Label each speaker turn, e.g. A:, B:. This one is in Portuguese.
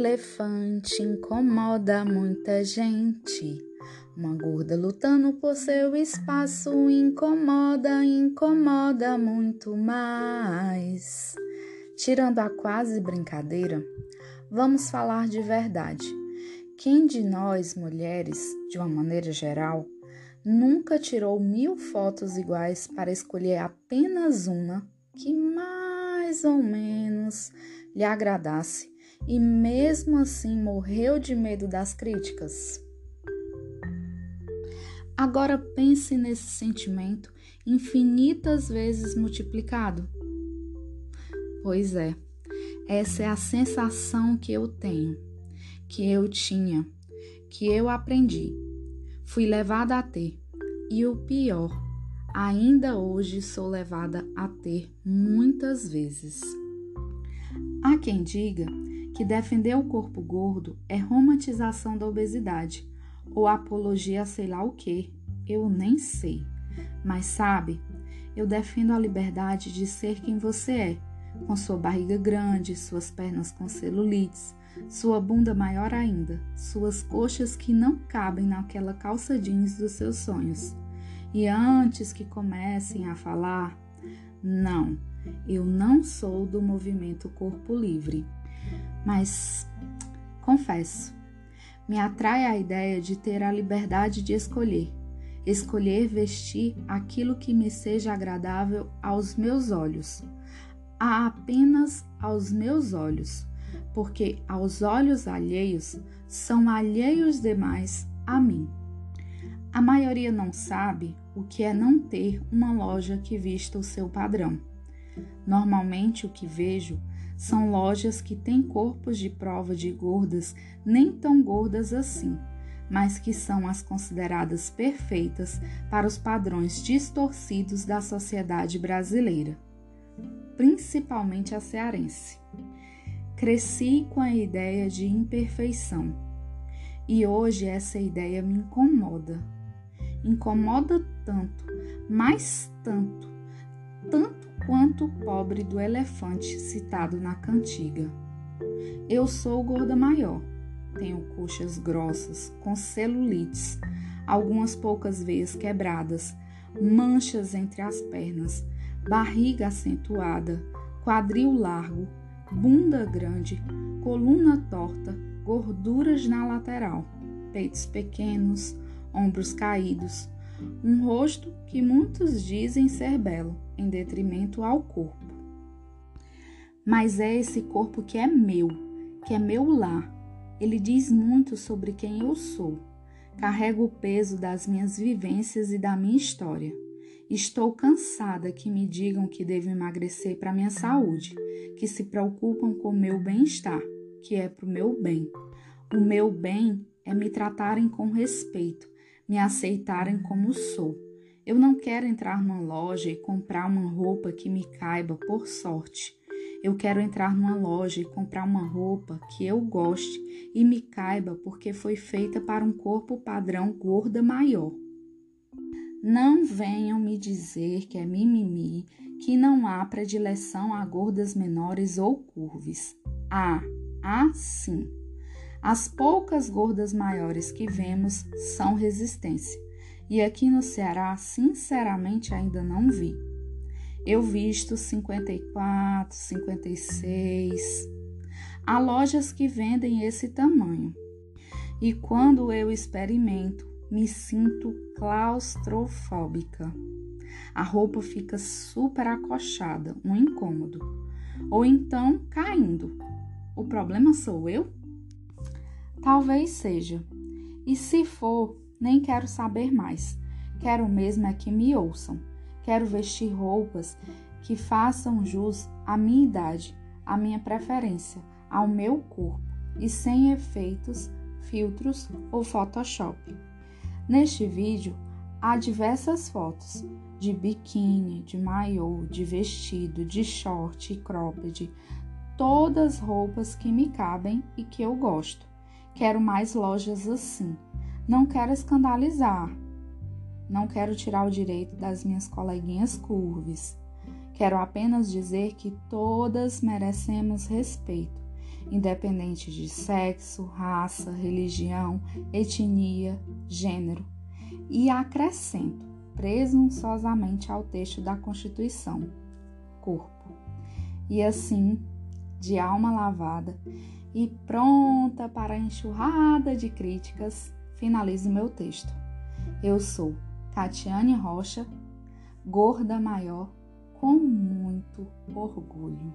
A: elefante incomoda muita gente. Uma gorda lutando por seu espaço incomoda, incomoda muito mais. Tirando a quase brincadeira, vamos falar de verdade. Quem de nós, mulheres, de uma maneira geral, nunca tirou mil fotos iguais para escolher apenas uma que mais ou menos lhe agradasse e mesmo assim morreu de medo das críticas? Agora pense nesse sentimento infinitas vezes multiplicado. Pois é, essa é a sensação que eu tenho, que eu tinha, que eu aprendi, fui levada a ter. E o pior, ainda hoje sou levada a ter muitas vezes. Há quem diga que defender o corpo gordo é romantização da obesidade ou apologia a sei lá o que, eu nem sei. Mas sabe, eu defendo a liberdade de ser quem você é, com sua barriga grande, suas pernas com celulites, sua bunda maior ainda, suas coxas que não cabem naquela calça jeans dos seus sonhos. E antes que comecem a falar, não, eu não sou do movimento Corpo Livre. Mas confesso, me atrai a ideia de ter a liberdade de escolher. Escolher vestir aquilo que me seja agradável aos meus olhos. A apenas aos meus olhos, porque aos olhos alheios são alheios demais a mim. A maioria não sabe o que é não ter uma loja que vista o seu padrão. Normalmente o que vejo são lojas que têm corpos de prova de gordas nem tão gordas assim, mas que são as consideradas perfeitas para os padrões distorcidos da sociedade brasileira, principalmente a cearense. Cresci com a ideia de imperfeição e hoje essa ideia me incomoda. Incomoda tanto, mais tanto, tanto quanto o pobre do elefante citado na cantiga. Eu sou gorda maior, tenho coxas grossas, com celulites, algumas poucas veias quebradas, manchas entre as pernas, barriga acentuada, quadril largo, bunda grande, coluna torta, gorduras na lateral, peitos pequenos, ombros caídos, um rosto que muitos dizem ser belo, em detrimento ao corpo. Mas é esse corpo que é meu, que é meu lar. Ele diz muito sobre quem eu sou. Carrego o peso das minhas vivências e da minha história. Estou cansada que me digam que devo emagrecer para minha saúde, que se preocupam com meu bem-estar, que é para o meu bem. O meu bem é me tratarem com respeito, me aceitarem como sou. Eu não quero entrar numa loja e comprar uma roupa que me caiba por sorte. Eu quero entrar numa loja e comprar uma roupa que eu goste e me caiba porque foi feita para um corpo padrão gorda maior. Não venham me dizer que é mimimi, que não há predileção a gordas menores ou curves. Há, há sim. As poucas gordas maiores que vemos são resistência. E aqui no Ceará, sinceramente, ainda não vi. Eu visto 54, 56. Há lojas que vendem esse tamanho. E quando eu experimento, me sinto claustrofóbica. A roupa fica super acochada, um incômodo. Ou então caindo. O problema sou eu? Talvez seja. E se for, nem quero saber mais. Quero mesmo é que me ouçam. Quero vestir roupas que façam jus à minha idade, à minha preferência, ao meu corpo e sem efeitos, filtros ou Photoshop. Neste vídeo há diversas fotos de biquíni, de maiô, de vestido, de short e cropped, todas roupas que me cabem e que eu gosto. Quero mais lojas assim. Não quero escandalizar. Não quero tirar o direito das minhas coleguinhas curves. Quero apenas dizer que todas merecemos respeito independente de sexo, raça, religião, etnia, gênero. E acrescento, presunçosamente ao texto da Constituição, corpo. E assim, de alma lavada e pronta para a enxurrada de críticas, finalizo meu texto. Eu sou Catiane Rocha, gorda maior, com muito orgulho.